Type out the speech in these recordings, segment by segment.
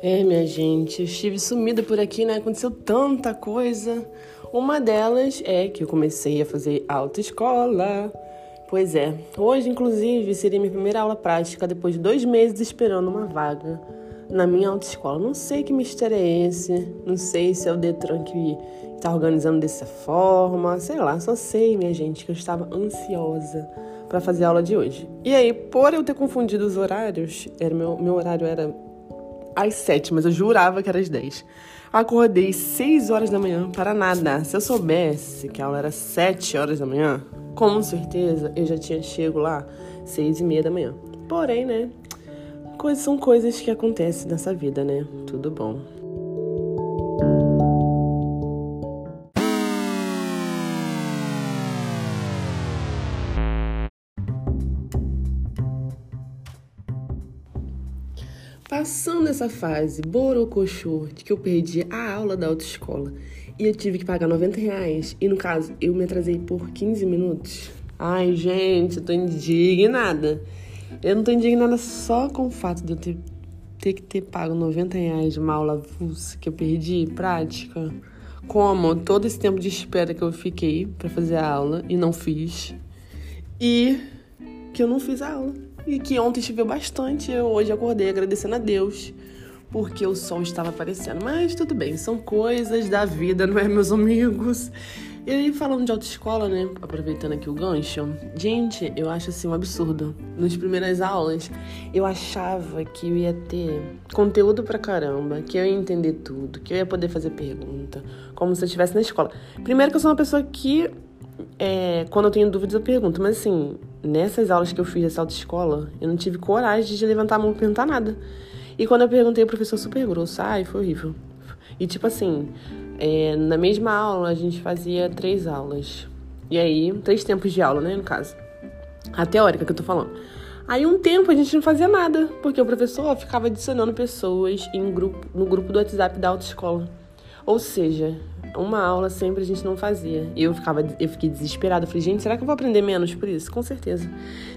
É, minha gente, eu estive sumida por aqui, né? Aconteceu tanta coisa. Uma delas é que eu comecei a fazer autoescola. Pois é, hoje, inclusive, seria minha primeira aula prática depois de dois meses esperando uma vaga na minha autoescola. Não sei que mistério é esse, não sei se é o Detran que está organizando dessa forma, sei lá, só sei, minha gente, que eu estava ansiosa para fazer a aula de hoje. E aí, por eu ter confundido os horários, era meu, meu horário era às sete, mas eu jurava que era às dez. Acordei seis horas da manhã para nada. Se eu soubesse que a aula era sete horas da manhã, com certeza eu já tinha chego lá seis e meia da manhã. Porém, né? Coisas são coisas que acontecem nessa vida, né? Tudo bom. Passando essa fase borocochô de que eu perdi a aula da autoescola e eu tive que pagar 90 reais, e no caso eu me atrasei por 15 minutos. Ai, gente, eu tô indignada. Eu não tô indignada só com o fato de eu ter, ter que ter pago 90 reais de uma aula que eu perdi prática. Como todo esse tempo de espera que eu fiquei para fazer a aula e não fiz. E que eu não fiz a aula e que ontem choveu bastante. Eu hoje acordei agradecendo a Deus porque o sol estava aparecendo. Mas tudo bem, são coisas da vida, não é, meus amigos? E aí, falando de autoescola, né? Aproveitando aqui o gancho, gente, eu acho assim um absurdo. Nas primeiras aulas, eu achava que eu ia ter conteúdo pra caramba, que eu ia entender tudo, que eu ia poder fazer pergunta, como se eu estivesse na escola. Primeiro, que eu sou uma pessoa que é, quando eu tenho dúvidas, eu pergunto. Mas assim, nessas aulas que eu fiz dessa autoescola, eu não tive coragem de levantar a mão e perguntar nada. E quando eu perguntei, o professor super grosso. Ai, foi horrível. E tipo assim, é, na mesma aula a gente fazia três aulas. E aí, três tempos de aula, né, no caso. A teórica que eu tô falando. Aí um tempo a gente não fazia nada, porque o professor ficava adicionando pessoas em grupo, no grupo do WhatsApp da autoescola. Ou seja, uma aula sempre a gente não fazia. Eu ficava, eu fiquei desesperada. falei, gente, será que eu vou aprender menos por isso? Com certeza.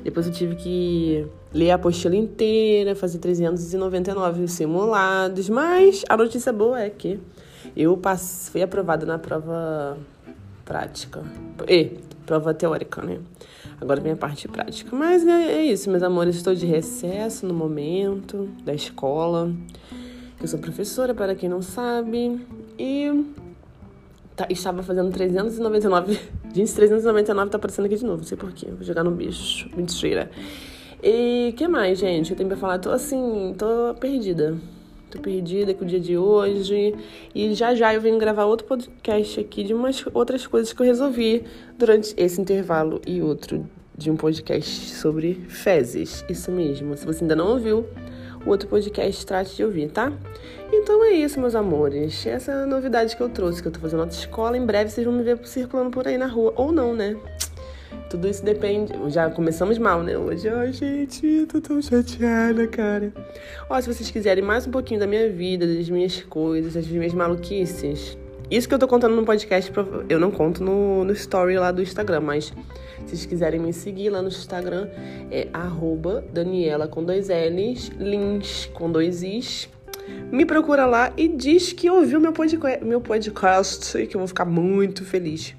Depois eu tive que ler a apostila inteira, fazer 399 simulados. Mas a notícia boa é que eu passei, fui aprovada na prova prática. E, prova teórica, né? Agora vem a parte prática. Mas é, é isso, meus amores. Estou de recesso no momento da escola. Eu sou professora, para quem não sabe. E tá, estava fazendo 399. Gente, 399 tá aparecendo aqui de novo, não sei porquê. Vou jogar no bicho. Mentira. E que mais, gente? Eu tenho pra falar. Tô assim, tô perdida. Tô perdida com o dia de hoje. E já já eu venho gravar outro podcast aqui de umas outras coisas que eu resolvi durante esse intervalo e outro de um podcast sobre fezes. Isso mesmo. Se você ainda não ouviu, o outro podcast trate de ouvir, tá? Então é isso, meus amores. Essa é a novidade que eu trouxe, que eu tô fazendo outra escola. Em breve vocês vão me ver circulando por aí na rua. Ou não, né? Tudo isso depende. Já começamos mal, né? Hoje, ai, gente, tô tão chateada, cara. Ó, se vocês quiserem mais um pouquinho da minha vida, das minhas coisas, das minhas maluquices, isso que eu tô contando no podcast, eu não conto no, no story lá do Instagram, mas se vocês quiserem me seguir lá no Instagram, é arroba Daniela com dois L's, Lins com dois Is. Me procura lá e diz que ouviu meu podcast, meu podcast e que eu vou ficar muito feliz.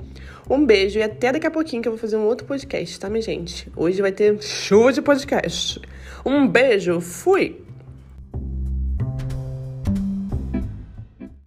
Um beijo e até daqui a pouquinho que eu vou fazer um outro podcast, tá, minha gente? Hoje vai ter show de podcast. Um beijo, fui!